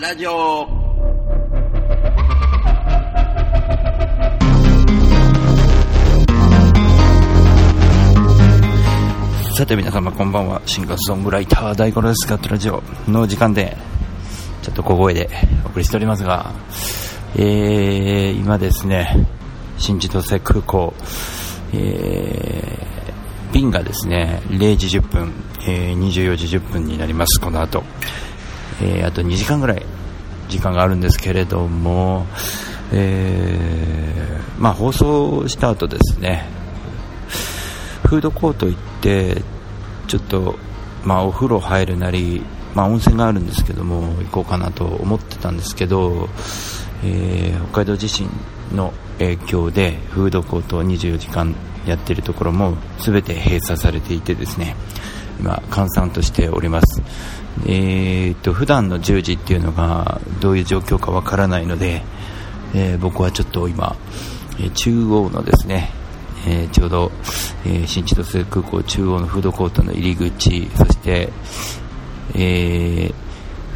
ラジオ。さて皆様こんばんは。シンガーソングライター大五郎です。ガットラジオ。の時間でちょっと小声でお送りしておりますがえー、今ですね新千歳空港えー、便がですね。0時10分、えー、24時10分になります。この後、えー、あと2時間ぐらい時間があるんですけれども、えー、まあ、放送した後ですねフードコート行ってちょっと、まあ、お風呂入るなり、まあ、温泉があるんですけども行こうかなと思ってたんですけど、えー、北海道地震の影響でフードコート24時間やってるところも全て閉鎖されていてですね今、閑散としております、えーと、普段の10時っていうのがどういう状況かわからないので、えー、僕はちょっと今、え中央のですね、えー、ちょうど、えー、新千歳空港中央のフードコートの入り口そして、えー、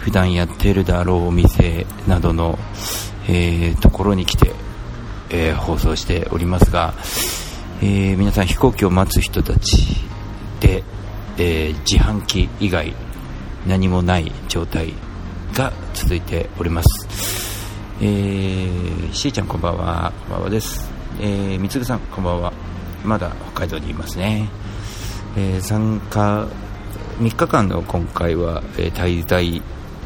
普段やってるだろうお店などの、えー、ところに来て、えー、放送しておりますが、えー、皆さん飛行機を待つ人たちで、えー、自販機以外何もない状態が続いております、えー、しーちゃんこんばんは。こんばんはです、えー、みつぐさんこんばんは。まだ北海道にいますね、えー、参加3日間の今回は、えー、滞在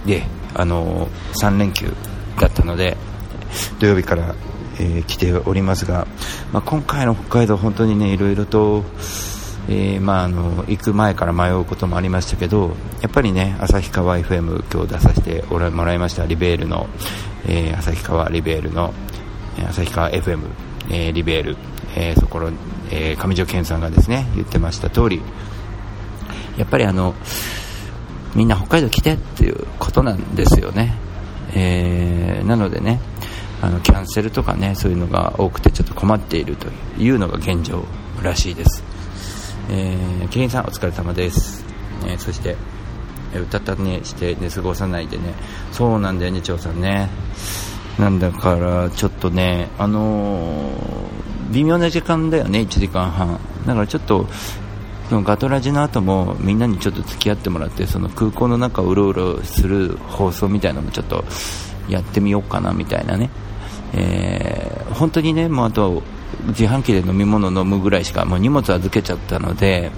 で、あのー、3連休だったので土曜日からえー、来ておりますが、まあ、今回の北海道、本当にねいろいろと、えー、まあ、あの行く前から迷うこともありましたけどやっぱりね旭川 FM 今日出させてもらいましたリベールの、えー、旭川リベールの旭川 FM、えー、リベール、えそこの、え上条健さんがですね言ってました通りやっぱりあのみんな北海道来てっていうことなんですよね、えなのでねあのキャンセルとかねそういうのが多くてちょっと困っているというのが現状らしいです、えー、キリンさんお疲れ様です、えー、そしてえ歌ったねして寝過ごさないでね。そうなんだよね長さんね。なんだからちょっとねあのー、微妙な時間だよね1時間半。だからちょっとそのガトラジの後もみんなにちょっと付き合ってもらってその空港の中をうろうろする放送みたいなのもちょっとやってみようかなみたいなね。えー、本当にね、もうあと自販機で飲み物飲むぐらいしかもう荷物預けちゃったので、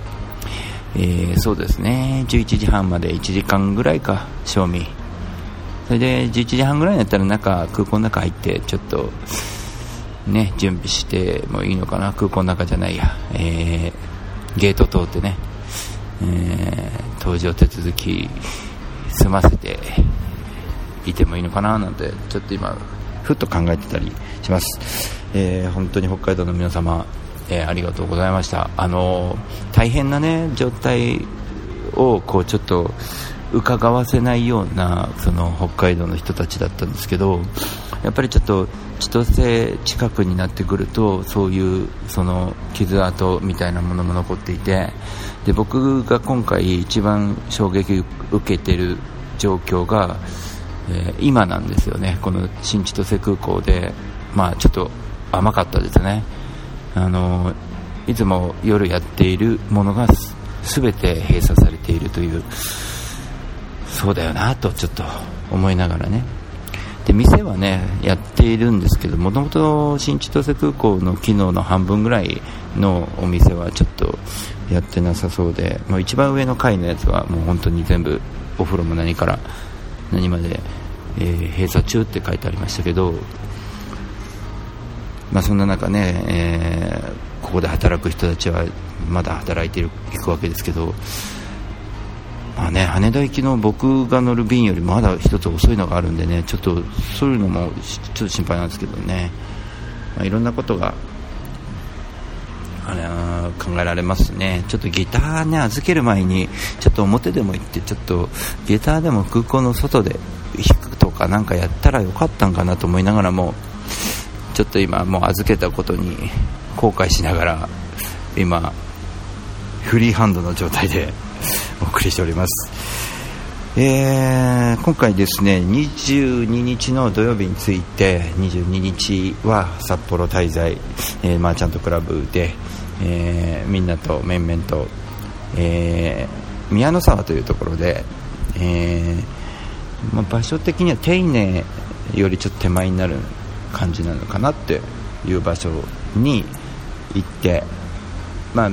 えー、そうですね、11時半まで1時間ぐらいか、賞味。それで11時半ぐらいになったら中、空港の中入って、ちょっと、ね、準備してもいいのかな、空港の中じゃないや、えー、ゲート通ってね、えー、搭乗手続き済ませていてもいいのかななんて、ちょっと今、ふっと考えてたりします、えー、本当に北海道の皆様、えー、ありがとうございました。あの大変なね状態をこうちょっと伺わせないようなその北海道の人たちだったんですけどやっぱりちょっと千歳近くになってくるとそういうその傷跡みたいなものも残っていてで僕が今回一番衝撃を受けている状況がえー、今なんですよね、この新千歳空港で、まあ、ちょっと甘かったですね、あのいつも夜やっているものが全て閉鎖されているという、そうだよなとちょっと思いながらね。で店はねやっているんですけどもともと新千歳空港の機能の半分ぐらいのお店はちょっとやってなさそうでもう一番上の階のやつはもう本当に全部お風呂も何から何まで、えー、閉鎖中って書いてありましたけど、まあ、そんな中ね、えー、ここで働く人たちはまだ働いていくわけですけど、まあね、羽田行きの僕が乗る便よりまだ1つ遅いのがあるんでねちょっとそういうのもちょっと心配なんですけどね、まあ、いろんなことがあれ考えられますね、ちょっとギターね預ける前にちょっと表でも行ってちょっとギターでも空港の外で弾くとかなんかやったらよかったんかなと思いながらもちょっと今もう預けたことに後悔しながら今フリーハンドの状態でお送りしております。えー、今回ですね22日の土曜日について22日は札幌滞在、えー、マーチャントクラブで、えー、みんなと面々と、えー、宮の沢というところで、えーまあ、場所的には丁寧よりちょっと手前になる感じなのかなっていう場所に行って、まあ、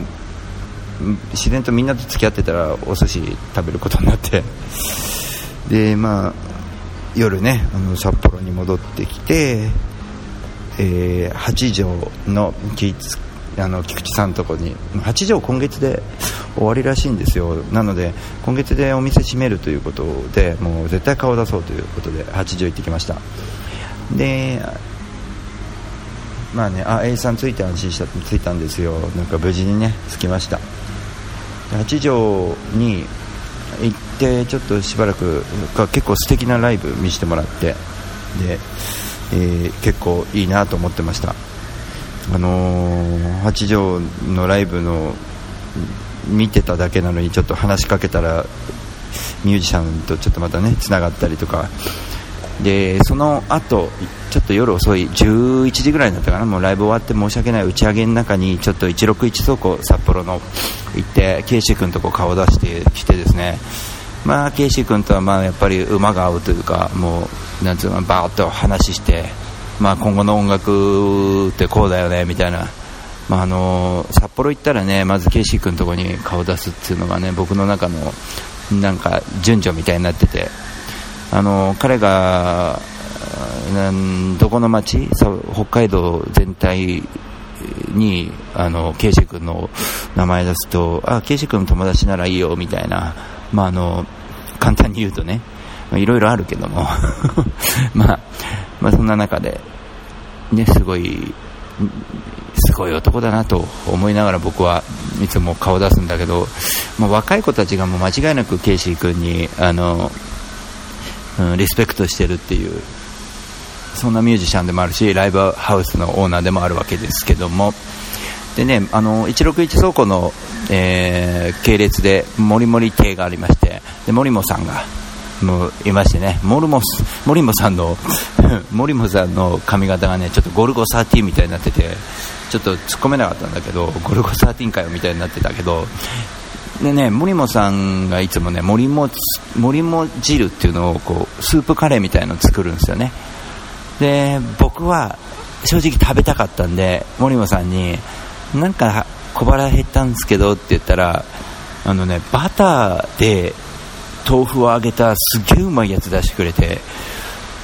自然とみんなと付き合ってたらお寿司食べることになってで、まあ、夜ねあの札幌に戻ってきて、えー、八条のあの菊池さんのとこに八条今月で終わりらしいんですよ。なので今月でお店閉めるということでもう絶対顔出そうということで八条行ってきました。でまあねあ A さん着いて安心した着いたんですよ。なんか無事にね着きました。八条に行ってちょっとしばらく結構素敵なライブ見せてもらってで、えー、結構いいなと思ってました。あのー、八条のライブの見てただけなのにちょっと話しかけたらミュージシャンとちょっとまたねつながったりとかでその後ちょっと夜遅い11時ぐらいだったかな。もうライブ終わって申し訳ない打ち上げの中にちょっと161倉庫札幌の行ってケイシー君とこ顔出してきてですね。まあケイシー君とはまあやっぱり馬が合うというかもうなんつうのバーッと話してまあ今後の音楽ってこうだよねみたいな。まあ、あの札幌行ったらねまずケイシー君のとこに顔出すっていうのがね僕の中のなんか順序みたいになってて。あの彼がどこの町？北海道全体にあのケイシ君の名前出すとあケイシ君の友達ならいいよみたいな、まあ、あの簡単に言うとね。いろいろあるけども。まあ、まあ、そんな中で、ね、すごいすごい男だなと思いながら僕はいつも顔出すんだけど、まあ、若い子たちがもう間違いなくケイシー君にあのうん、リスペクトしてるっていうそんなミュージシャンでもあるしライブハウスのオーナーでもあるわけですけども。でねあの161倉庫の、えー、系列でモリモリ系がありましてでモリモさんがもういましてねモルモスモリモさんのモリモさんの髪型がねちょっとゴルゴ13みたいになっててちょっと突っ込めなかったんだけどゴルゴ13かよみたいになってたけどでね森本さんがいつもね森も森も汁っていうのをこうスープカレーみたいの作るんですよね。で僕は正直食べたかったんで森本さんになんか小腹減ったんですけどって言ったらあのねバターで豆腐を揚げたすげえうまいやつ出してくれて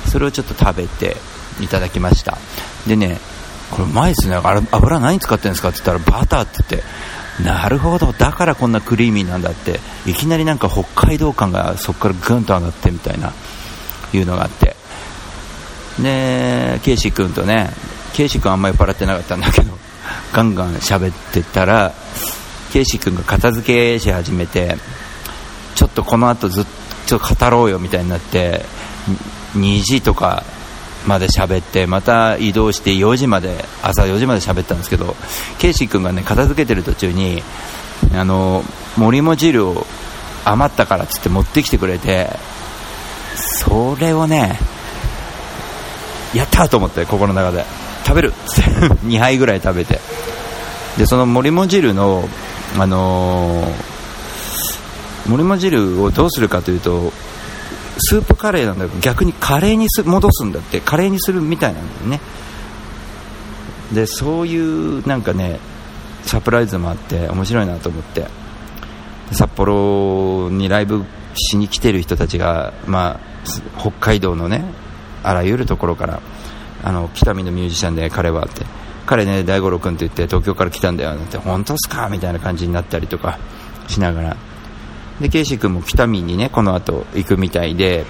それをちょっと食べていただきました。でねこれうまいですね。油何使ってるんですかって言ったらバターって言ってなるほど。だからこんなクリーミーなんだって。いきなりなんか北海道感がそこからぐんと上がってみたいないうのがあって。でケイシー君とね。ケイシー君あんまり酔っ払ってなかったんだけど。ガンガン喋ってたらケイシー君が片付けし始めてちょっとこの後ずっと語ろうよみたいになって2時とかまで喋ってまた移動して4時まで朝4時まで喋ったんですけどケイシー君がね片付けてる途中にあの森も汁を余ったからっつって持ってきてくれてそれをねやったと思って心の中で。食べるっつって 2杯ぐらい食べて。でその森も汁のあのー、森も汁をどうするかというとスープカレーなんだけど逆にカレーにす戻すんだってカレーにするみたいなんだよね。でそういうなんかねサプライズもあって面白いなと思って札幌にライブしに来てる人たちが、まあ、北海道のねあらゆるところからあの北見のミュージシャンで彼はって彼ね大五郎君って言って東京から来たんだよなんて本当っすかみたいな感じになったりとかしながらでケイシー君も北見にねこの後行くみたいで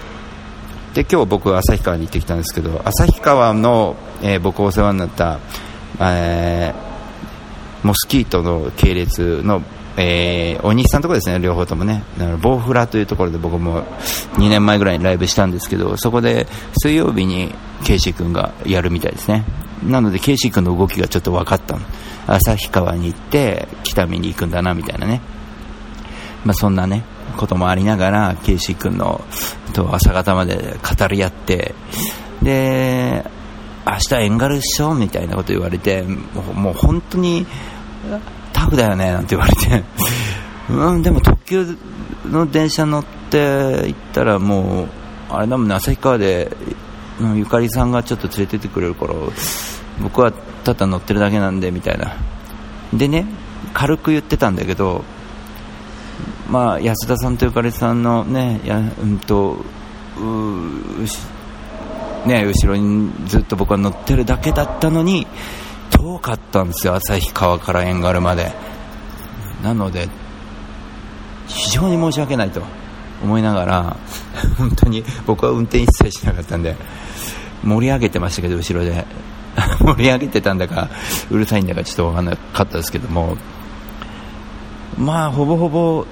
で今日僕は旭川に行ってきたんですけど旭川の、えー、僕お世話になった、えー、モスキートの系列の、えー、お兄さんとこですね両方ともね。だからボウフラというところで僕も2年前ぐらいにライブしたんですけどそこで水曜日にケイシー君がやるみたいですね。なのでケイシー君の動きがちょっと分かった旭川に行って北見に行くんだなみたいなね。まあ、そんなね、こともありながら、ケイシー君のと朝方まで語り合って、で、明日エンガルっしょみたいなこと言われて、もうもう本当にタフだよねなんて言われて、うん、でも特急の電車乗って行ったらもう、あれだもんね、旭川でゆかりさんがちょっと連れてってくれるから、僕はただ乗ってるだけなんでみたいな。でね、軽く言ってたんだけど、まあ、安田さんとゆかりさんのね、やうんとね、後ろにずっと僕は乗ってるだけだったのに、遠かったんですよ、旭川から遠軽まで。なので、非常に申し訳ないと思いながら、本当に僕は運転一切しなかったんで、盛り上げてましたけど、後ろで。盛り上げてたんだか、うるさいんだかちょっと分からなかったですけども、まあ、ほぼほぼ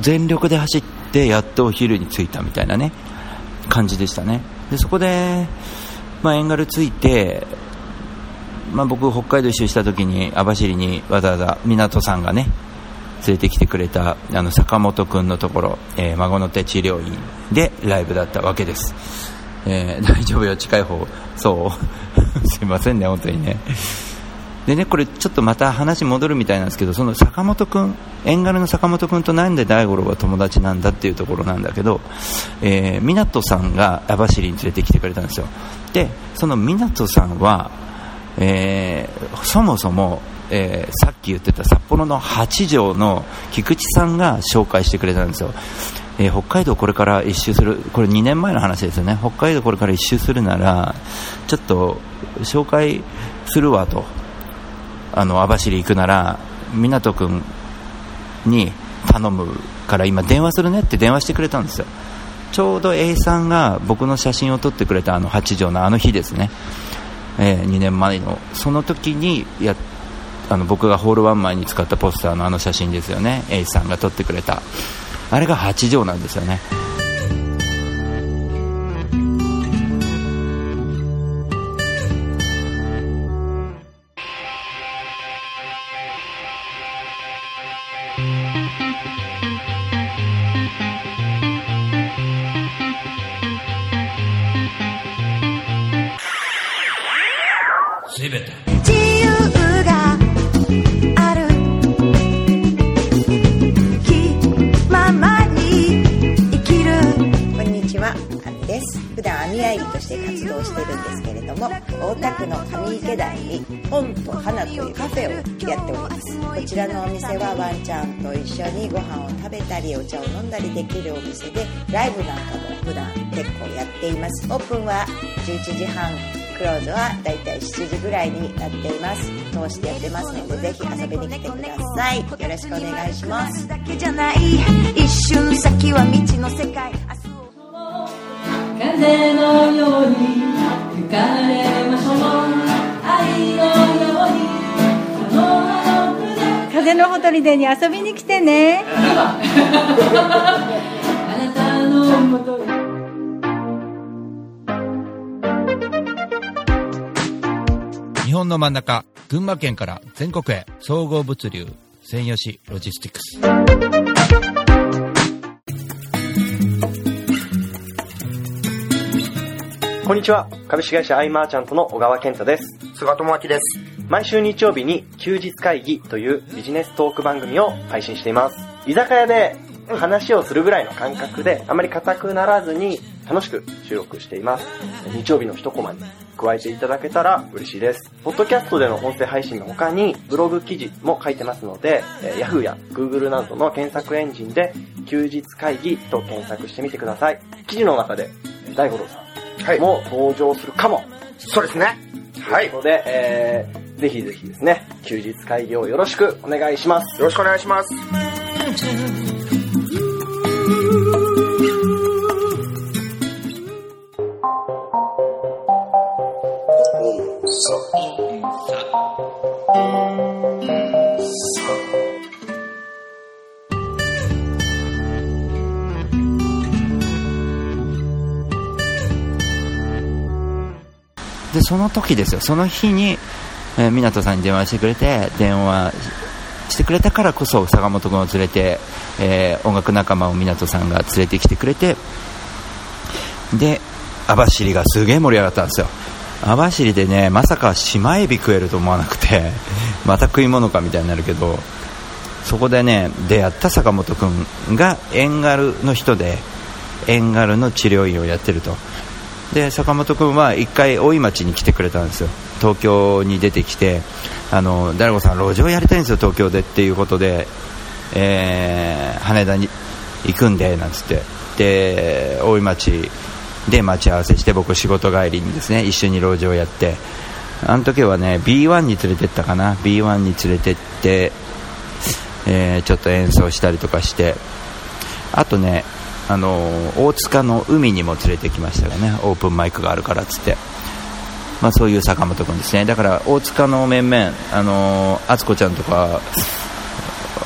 全力で走って、やっとお昼に着いたみたいなね、感じでしたね。でそこで、まあ、遠軽着いて、まあ、僕、北海道一周した時に網走にわざわざ港さんがね連れてきてくれたあの坂本君のところ、えー、孫の手治療院でライブだったわけです、えー、大丈夫よ近い方。そう。すいませんね本当にね。でね、これちょっとまた話戻るみたいなんですけど、その坂本君、縁軽の坂本君となんで大五郎が友達なんだっていうところなんだけど、えー、湊さんが網走に連れてきてくれたんですよ。で、その湊さんは、えー、そもそも、えー、さっき言ってた札幌の八条の菊池さんが紹介してくれたんですよ。えー、北海道これから一周する、これ2年前の話ですよね。北海道これから一周するなら、ちょっと紹介するわと。あの網走行くなら湊君に頼むから今電話するねって電話してくれたんですよ。ちょうど A さんが僕の写真を撮ってくれたあの8畳のあの日ですね、えー、2年前のその時にやあの僕がホールワン前に使ったポスターのあの写真ですよね。A さんが撮ってくれた。あれが8畳なんですよね。普段結構やっています。オープンは11時半クローズはだいたい7時ぐらいになっています。通してやってますのでぜひ遊びに来てください。よろしくお願いします。一瞬先は未知の世界風のように吹かれましょう愛のように風のほとりでに遊びに来てね。あなたのもと日本の真ん中群馬県から全国へ総合物流専用紙ロジスティクス。こんにちは。株式会社アイマーチャントの小川健太です。菅智明です。毎週日曜日に休日会議というビジネストーク番組を配信しています。居酒屋で話をするぐらいの感覚で、あまり硬くならずに楽しく収録しています。日曜日の一コマに加えていただけたら嬉しいです。ポッドキャストでの音声配信の他にブログ記事も書いてますので、Yahoo や Google などの検索エンジンで休日会議と検索してみてください。記事の中で大五郎さんも登場するかも。そうですね。はい。ということで、えーぜひぜひですね、休日会議をよろしくお願いします。よろしくお願いします。その時ですよ、その日に、えー、港さんに電話してくれて、電話してくれたからこそ坂本君を連れてえー音楽仲間を湊さんが連れてきてくれてで網走がすげえ盛り上がったんですよ。網走でねまさか島エビ食えると思わなくて また食い物かみたいになるけどそこでね出会った坂本君が円軽の人で円軽の治療院をやってると。で坂本君は1回大井町に来てくれたんですよ。東京に出てきてあのダルゴさん路上やりたいんですよ東京でっていうことで、えー羽田に行くんでなんつって。で大井町で待ち合わせして僕仕事帰りにですね一緒に路上やって。あの時はね B1 に連れてったかな。B1 に連れてって、えーちょっと演奏したりとかして。あとねあの大塚の海にも連れてきましたがね。オープンマイクがあるからっつって。まあ、そういう坂本君ですね。だから大塚の面々あの敦子ちゃんとか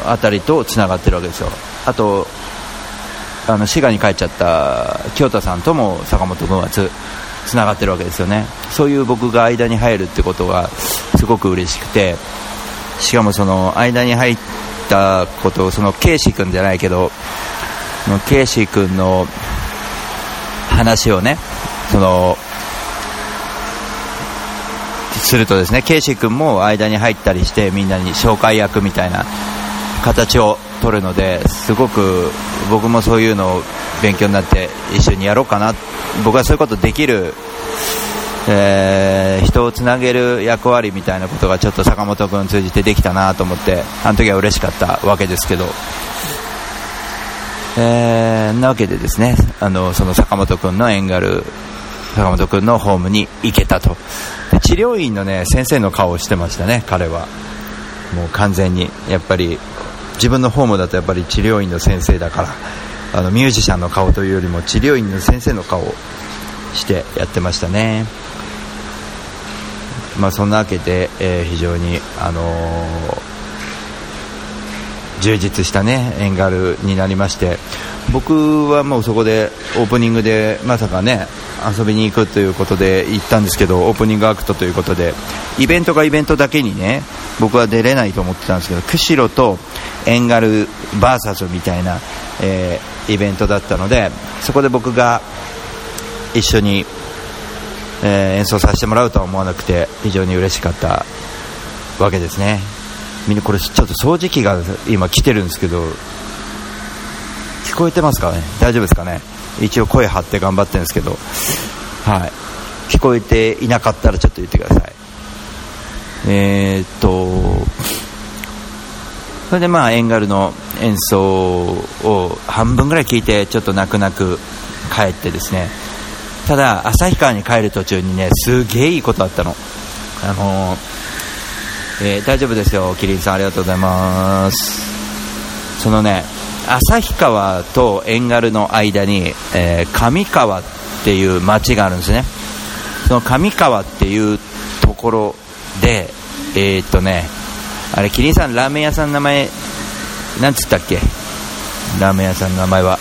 あたりとつながってるわけですよ。あとあの滋賀に帰っちゃった清田さんとも坂本君はつつながってるわけですよね。そういう僕が間に入るってことがすごく嬉しくてしかもその間に入ったことをそのケイシ君じゃないけどケイシー君の話をねそのするとですねケイシー君も間に入ったりしてみんなに紹介役みたいな形を取るのですごく僕もそういうのを勉強になって一緒にやろうかな僕はそういうことできる、えー人をつなげる役割みたいなことがちょっと坂本君通じてできたなと思ってあの時は嬉しかったわけですけど。えーなわけでですねあのその坂本君のエンガル坂本君のホームに行けたと。で治療院のね先生の顔をしてましたね彼は。もう完全にやっぱり自分のホームだとやっぱり治療院の先生だから。あのミュージシャンの顔というよりも治療院の先生の顔をしてやってましたね。まあそんなわけで、えー非常にあのー充実したねエンガルになりまして僕はもうそこでオープニングでまさかね遊びに行くということで行ったんですけどオープニングアクトということでイベントがイベントだけにね僕は出れないと思ってたんですけど釧路とエンガル VS みたいな、えーイベントだったのでそこで僕が一緒に、えー演奏させてもらうとは思わなくて非常に嬉しかったわけですね。みんなこれちょっと掃除機が今来てるんですけど聞こえてますかね？大丈夫ですかね？一応声張って頑張ってるんですけど。はい。聞こえていなかったらちょっと言ってください。えー、っとそれでまあエンガルの演奏を半分ぐらい聞いてちょっと泣く泣く帰ってですね。ただ旭川に帰る途中にねすげえいいことあったの。あのーえー大丈夫ですよ。キリンさんありがとうございます。そのね旭川と遠軽の間に、えー上川っていう町があるんですね。その上川っていうところでえーっとねあれキリンさんラーメン屋さんの名前なんつったっけ？ラーメン屋さんの名前は。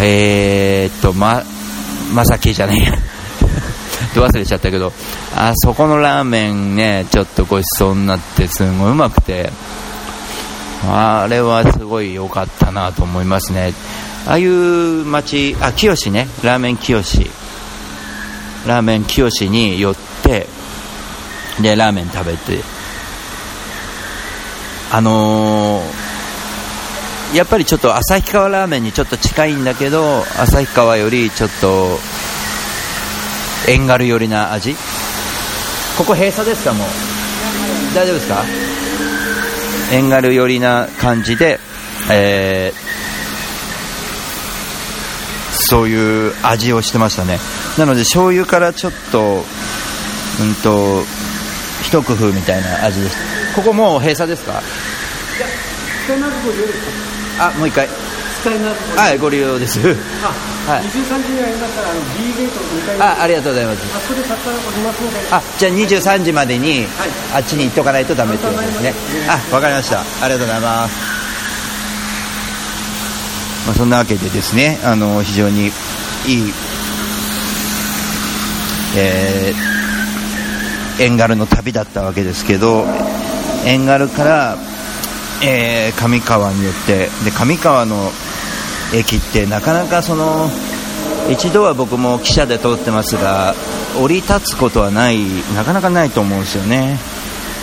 えーっとままさきじゃねえや。ど忘れちゃったけど。あそこのラーメンねちょっとごちそうになってすごいうまくて。あれはすごい良かったなと思いますね。ああいう町あ清ね。ラーメン清ラーメン清に寄ってでラーメン食べて。あのーやっぱりちょっと旭川ラーメンにちょっと近いんだけど旭川よりちょっと遠軽寄りな味ここ閉鎖ですかもう？大丈夫ですか？遠軽寄りな感じで、えーそういう味をしてましたね。なので醤油からちょっとうんと一工夫みたいな味でしたここもう閉鎖ですか？あもう一回。はいご利用ですはい。23時にありましたら、あの B ゲート2階にあありがとうございます。あそこでたくさんおりますので、あじゃあ23時までに、あっちに行っとかないとダメってことですね。あわかりました。ありがとうございます、まあ、そんなわけでですねあの非常にいいえー、エンガルの旅だったわけですけどエンガルからえー上川に寄ってで上川の駅ってなかなかその一度は僕も汽車で通ってますが降り立つことはないなかなかないと思うんですよね。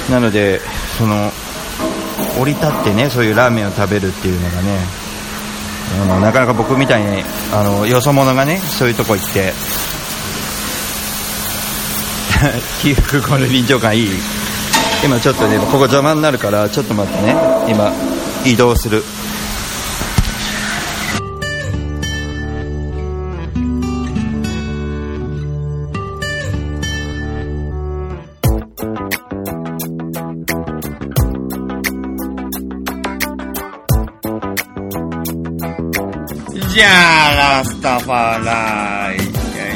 なのでその降り立ってねそういうラーメンを食べるっていうのがねあのなかなか僕みたいにあのよそ者がねそういうとこ行って 起伏この臨場感いい。今ちょっとねここ邪魔になるからちょっと待ってね。今移動する。じゃあ、ラスタファライ、イェ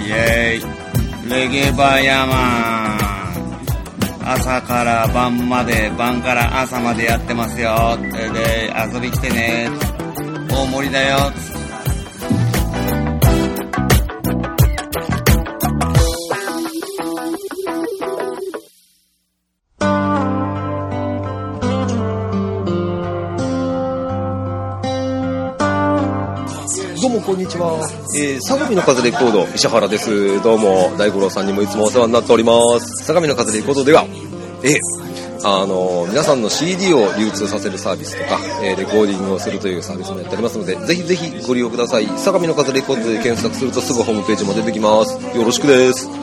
イイェイ、レゲバヤマン。朝から晩まで、晩から朝までやってますよ。で、遊び来てね。大盛りだよ。こんにちは。えー、相模の風レコード、石原です。どうも、大五郎さんにもいつもお世話になっております。相模の風レコードでは、えあの皆さんの CD を流通させるサービスとか、えーレコーディングをするというサービスもやっておりますので、ぜひぜひご利用ください。相模の風レコードで検索するとすぐホームページも出てきます。よろしくです。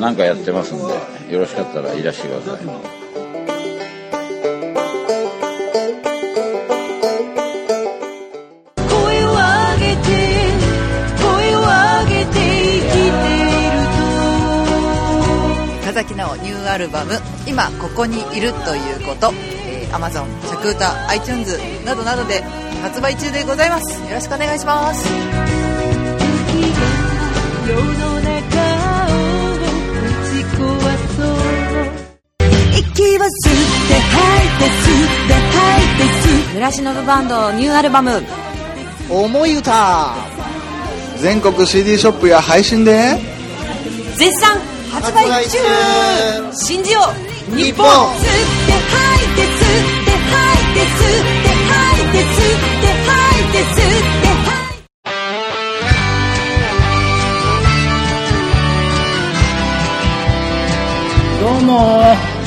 何かやってますんで、よろしかったらいらしてください。ニューアルバム「今ここにいるということ」えー、Amazon、着歌、iTunes などなどで発売中でございます。よろしくお願いします村忍バンドニューアルバム。思い歌。全国 CD ショップや配信で。絶賛。発売中。信じよう日本。吸って吐いて吸って吐いて吸って吐いて吸って吐いて吸って吐いてどうも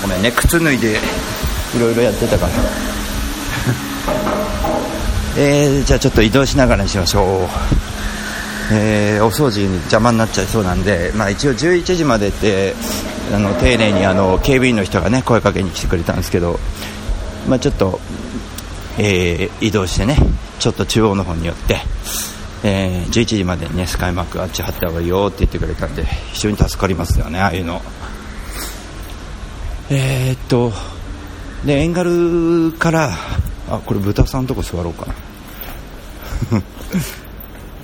ごめんね靴脱いでいろいろやってたから。えー、じゃあちょっと移動しながらにしましょう。えー、お掃除に邪魔になっちゃいそうなんで、まあ、一応11時までってあの丁寧にあの警備員の人が、ね、声かけに来てくれたんですけど、まあ、ちょっと、えー、移動してねちょっと中央の方に寄って、えー、11時までに、ね、スカイマークあっち貼った方がいいよって言ってくれたんで非常に助かりますよねああいうの。えー、っとでエンガルからあこれ豚さんとこ座ろうかな。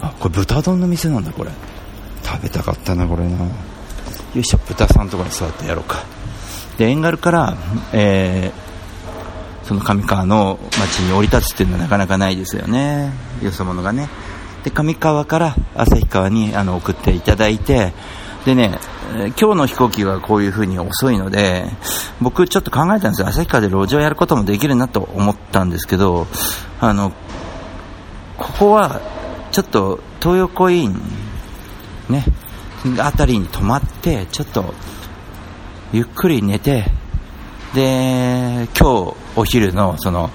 あこれ豚丼の店なんだこれ。食べたかったなこれな。よいしょ豚さんとこに座ってやろうか。でエンガルから、えー、その上川の町に降り立つっていうのはなかなかないですよね。よそ者がね。で上川から旭川にあの送っていただいて。でね、今日の飛行機はこういう風に遅いので、僕ちょっと考えたんですよ。旭川で路上やることもできるなと思ったんですけど、あの、ここはちょっと東横イン、ね、あたりに泊まって、ちょっと、ゆっくり寝て、で、今日お昼の、その、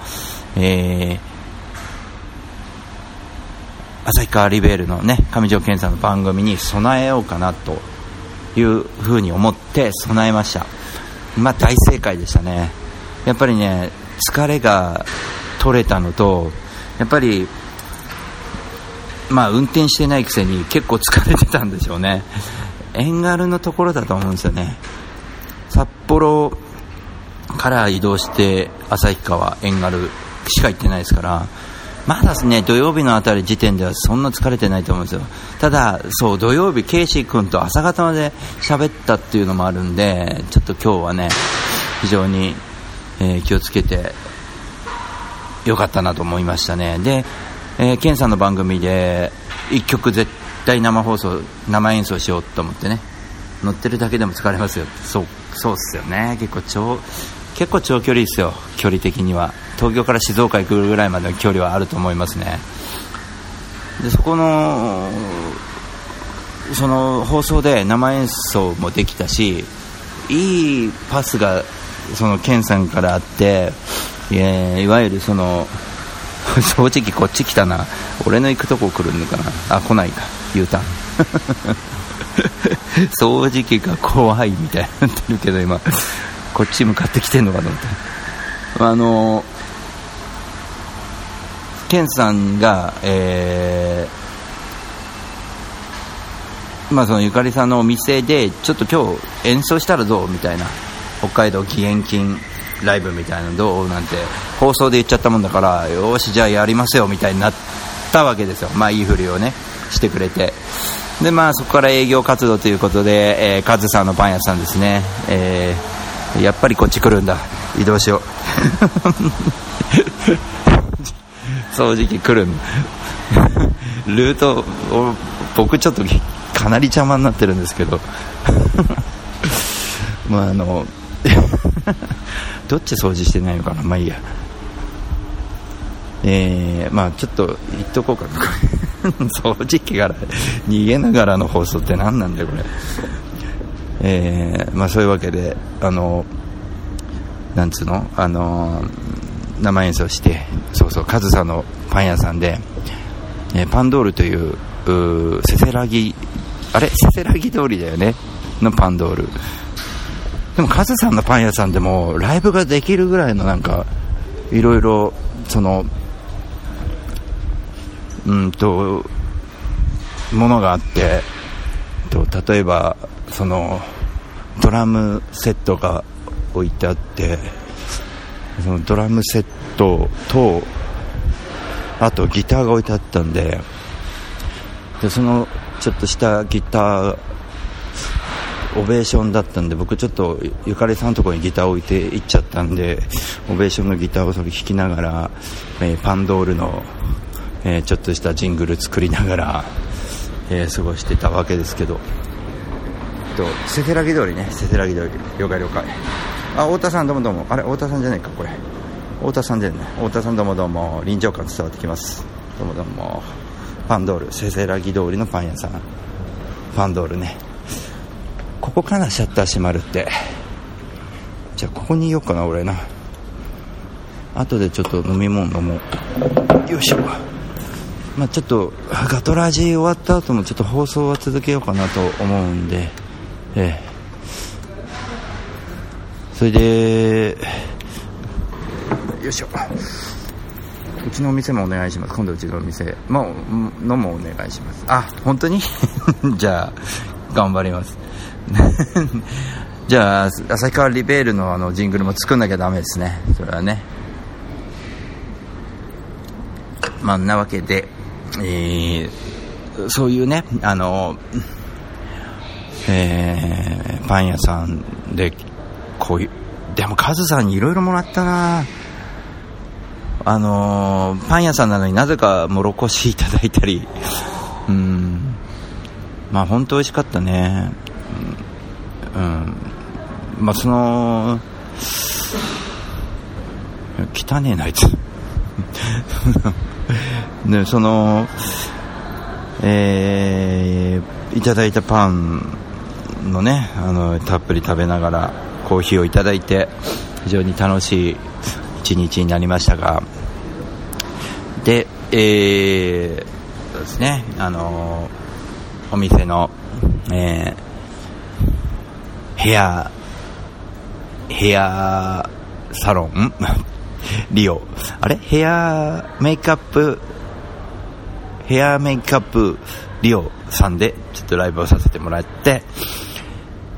えー、旭川リベールのね、上条健さんの番組に備えようかなというふうに思って備えました。まあ大正解でしたね。やっぱりね、疲れが取れたのと、やっぱりまあ、運転してないくせに結構疲れてたんでしょうね。遠軽のところだと思うんですよね。札幌から移動して旭川、遠軽しか行ってないですから、まだね、土曜日のあたり時点ではそんな疲れてないと思うんですよ。ただ、そう、土曜日、ケイシー君と朝方まで喋ったっていうのもあるんで、ちょっと今日はね、非常に、えー、気をつけてよかったなと思いましたね。で、えー、ケンさんの番組で1曲絶対生放送生演奏しようと思ってね。乗ってるだけでも疲れますよ。そうそうっすよね。結構長結構長距離ですよ。距離的には。東京から静岡行くぐらいまでの距離はあると思いますね。でそこのその放送で生演奏もできたしいいパスがそのケンさんからあってえいわゆるその 正直こっち来たな。俺の行くとこ来るのかな。あ来ないか。U ターン。掃除機が怖いみたいになってるけど今。こっち向かってきてんのかと思って。あのケンさんがえー、まあそのゆかりさんのお店でちょっと今日演奏したらどうみたいな。北海道義援金ライブみたいなのどうなんて放送で言っちゃったもんだからよしじゃあやりますよみたいになったわけですよ。まあいいふりをねしてくれて。でまあそこから営業活動ということで、えー、カズさんのパン屋さんですね、えー、やっぱりこっち来るんだ。移動しよう。掃除機来るんルートを僕ちょっとかなり邪魔になってるんですけど。まああのどっち掃除してないのかな？まあいいや。えー、まあちょっと言っとこうか 掃除機から逃げながらの放送って何なんだよこれ。えー、まあそういうわけであのなんつうの？あの生演奏してそうそうカズさのパン屋さんで、えー、パンドールというせせらぎあれ？せせらぎ通りだよね？のパンドール。でもカズさんのパン屋さんでもライブができるぐらいのなんかいろいろそのうんとものがあってと例えばそのドラムセットが置いてあってそのドラムセットとあとギターが置いてあったんででそのちょっとしたギターオベーションだったんで僕ちょっとゆかりさんのところにギターを置いていっちゃったんでオベーションのギターをそれ弾きながら、えー、パンドールの、えー、ちょっとしたジングル作りながら、えー、過ごしてたわけですけど。とせせらぎ通りね。せせらぎ通り。了解了解。あ太田さんどうもどうも。あれ太田さんじゃないかこれ。太田さんじゃない太田さんどうもどうも。臨場感伝わってきます。どうもどうも。パンドールせせらぎ通りのパン屋さん。パンドールねここからシャッター閉まるって。じゃあここにいようかな俺な。後でちょっと飲み物飲も。うよいしょ。まあちょっとガトラジ終わった後もちょっと放送は続けようかなと思うんで。ええ。それでよいしょ。うちのお店もお願いします。今度うちのお店。もうのもお願いします。あ本当に？じゃあ頑張ります。じゃあ旭川リベールのあのジングルも作んなきゃダメですね。それはね。まあなわけで、えー、そういうねあのえー、パン屋さんでこういうでもカズさんにいろいろもらったな。あのー、パン屋さんなのになぜかもろこしいただいたり。うん。まあ本当美味しかったね。うん、まあその汚ねえなあいつ。でそのえー、いただいたパンのねあのたっぷり食べながらコーヒーをいただいて非常に楽しい一日になりましたが。でえー、そうですねあのお店の、えー、部屋ヘアサロン？リオ。あれ？ヘアメイクアップ、ヘアメイクアップ？リオさんでちょっとライブをさせてもらって、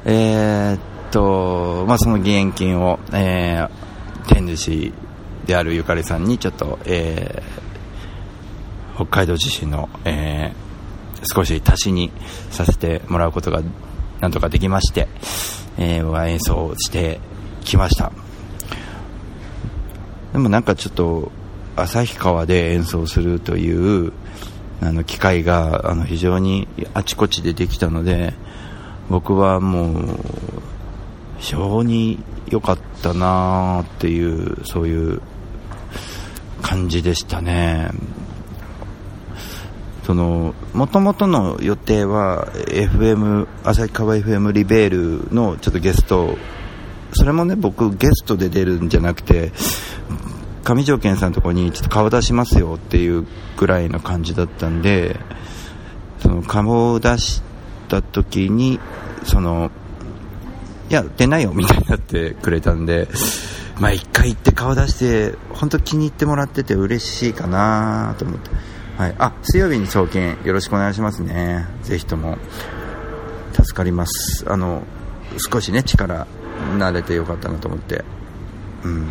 えー、っと、まあ、その義援金を、えー、天主であるゆかりさんにちょっと、えー、北海道地震の、えー、少し足しにさせてもらうことがなんとかできまして、えー、演奏してきました。でもなんかちょっと旭川で演奏するというあの機会があの非常にあちこちでできたので僕はもう非常に良かったなっていうそういう感じでしたね。その元々の予定は FM 旭川 FM リベールのちょっとゲストそれもね僕ゲストで出るんじゃなくて上条件さんのとこにちょっと顔出しますよっていうぐらいの感じだったんでその顔を出した時にそのいや出ないよみたいになってくれたんでまあ一回行って顔出して本当気に入ってもらってて嬉しいかなと思って、はい、あ水曜日に送金よろしくお願いしますね。ぜひとも助かります。あの少しね力慣れてよかったなと思って。うん。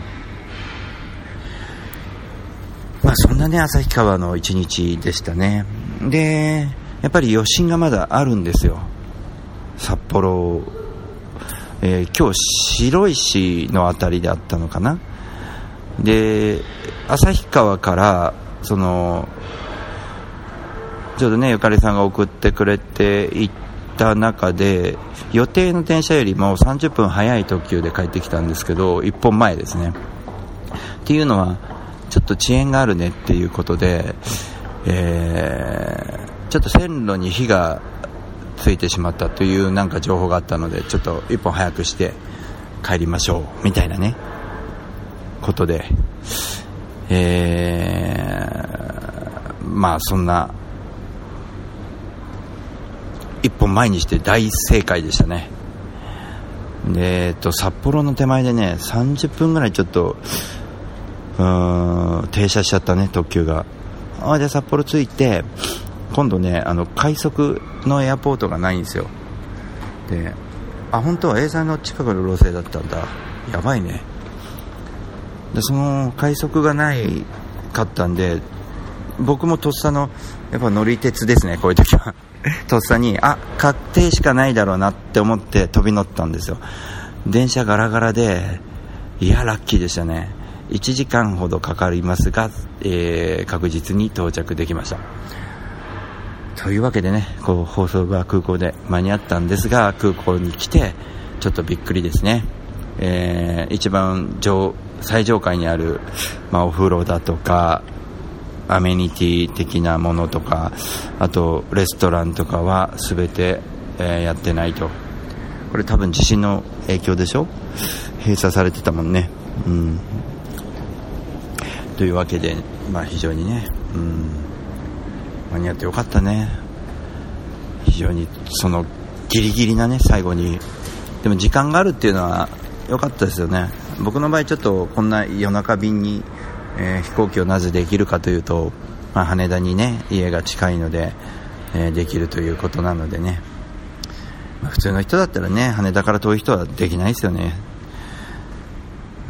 まあそんなね旭川の一日でしたね。でやっぱり余震がまだあるんですよ。札幌、えー、今日白石の辺りであったのかな。で旭川からそのちょうどねゆかりさんが送ってくれて行った中で予定の電車よりも30分早い特急で帰ってきたんですけど1本前ですね。っていうのはちょっと遅延があるねっていうことで、えー、ちょっと線路に火がついてしまったというなんか情報があったのでちょっと1本早くして帰りましょうみたいなね。ことで、えー、まあそんな1本前にして大正解でしたね。で、えっと、札幌の手前でね30分ぐらいちょっとうん停車しちゃったね特急が。あで札幌着いて今度ねあの快速のエアポートがないんですよ。であ本当は A さんの近くの路線だったんだ。やばいね。でその快速がないかったんで僕もとっさのやっぱ乗り鉄ですねこういう時は。とっさにあ確定しかないだろうなって思って飛び乗ったんですよ。電車ガラガラでいやラッキーでしたね。1時間ほどかかりますが、えー、確実に到着できました。というわけでねこう放送が空港で間に合ったんですが空港に来てちょっとびっくりですね、えー、一番上最上階にある、まあ、お風呂だとかアメニティ的なものとかあとレストランとかは全て、えー、やってないとこれ多分地震の影響でしょ？閉鎖されてたもんね。うん。というわけで、まあ非常にね、うん、間に合ってよかったね。非常にそのギリギリなね、最後に。でも時間があるっていうのは良かったですよね。僕の場合ちょっとこんな夜中便に、えー飛行機をなぜできるかというと、まあ、羽田にね、家が近いので、えーできるということなのでね。まあ普通の人だったらね、羽田から遠い人はできないですよね。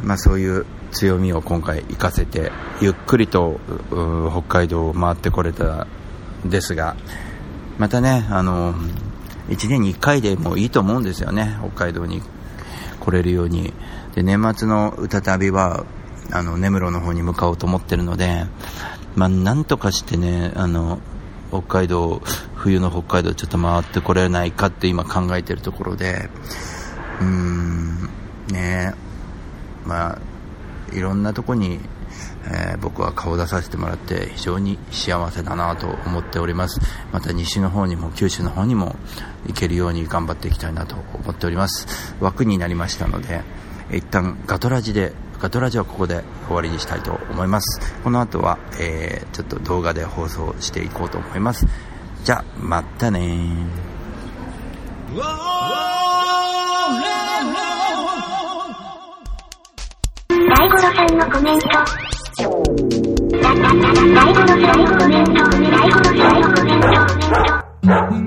まあ、そういう強みを今回活かせてゆっくりと北海道を回ってこれたんですがまたねあの1年に1回でもいいと思うんですよね北海道に来れるようにで年末の歌旅はあの根室の方に向かおうと思ってるので、まあ、なんとかしてねあの北海道冬の北海道ちょっと回ってこれないかって今考えてるところでうーんねまあいろんなとこに、えー僕は顔を出させてもらって非常に幸せだなと思っております。また西の方にも九州の方にも行けるように頑張っていきたいなと思っております。枠になりましたので一旦ガトラジでガトラジはここで終わりにしたいと思いますこの後は、えーちょっと動画で放送していこうと思いますじゃあまたね大五郎さんのコメント。大五郎さんのコメント。大五郎さんのコメント。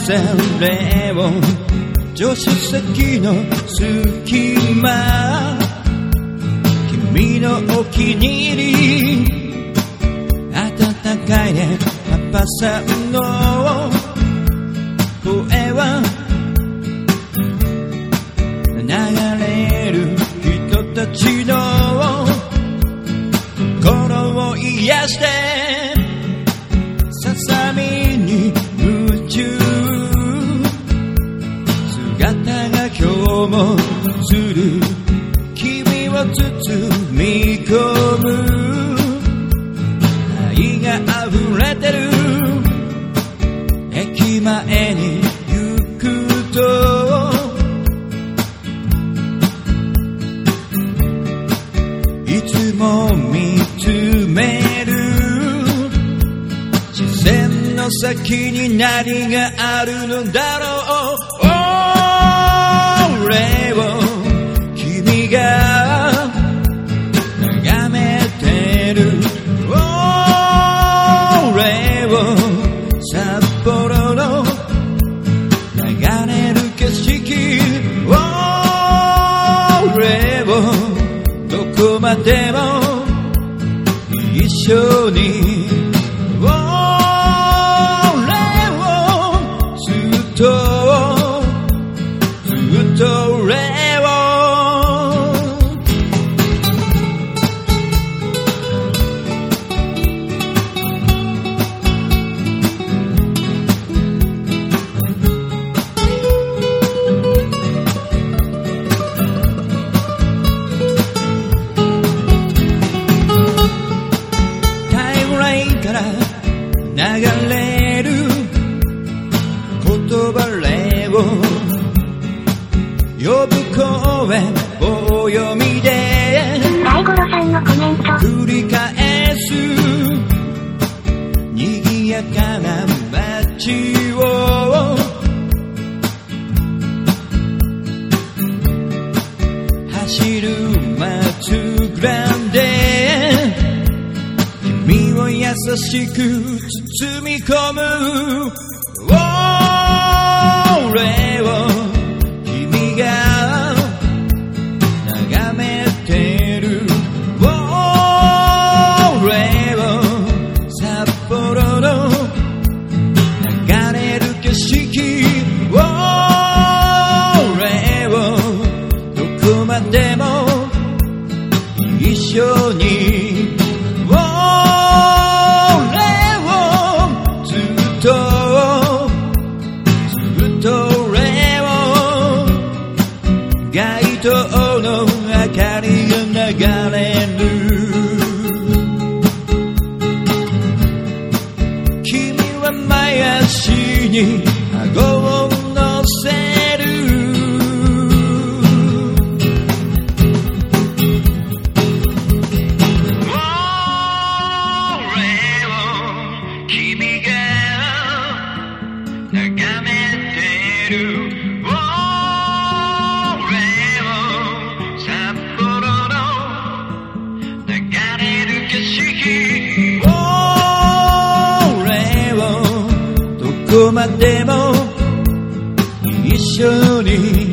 かせレオン助手席の隙間君のお気に入り暖かいねパパさんの声は流れる人たちの心を癒して込む。愛が溢れてる。駅前に行くと。いつも見つめる。視線の先に何があるのだろう。俺でも一緒にしく包み込むこまでも一緒に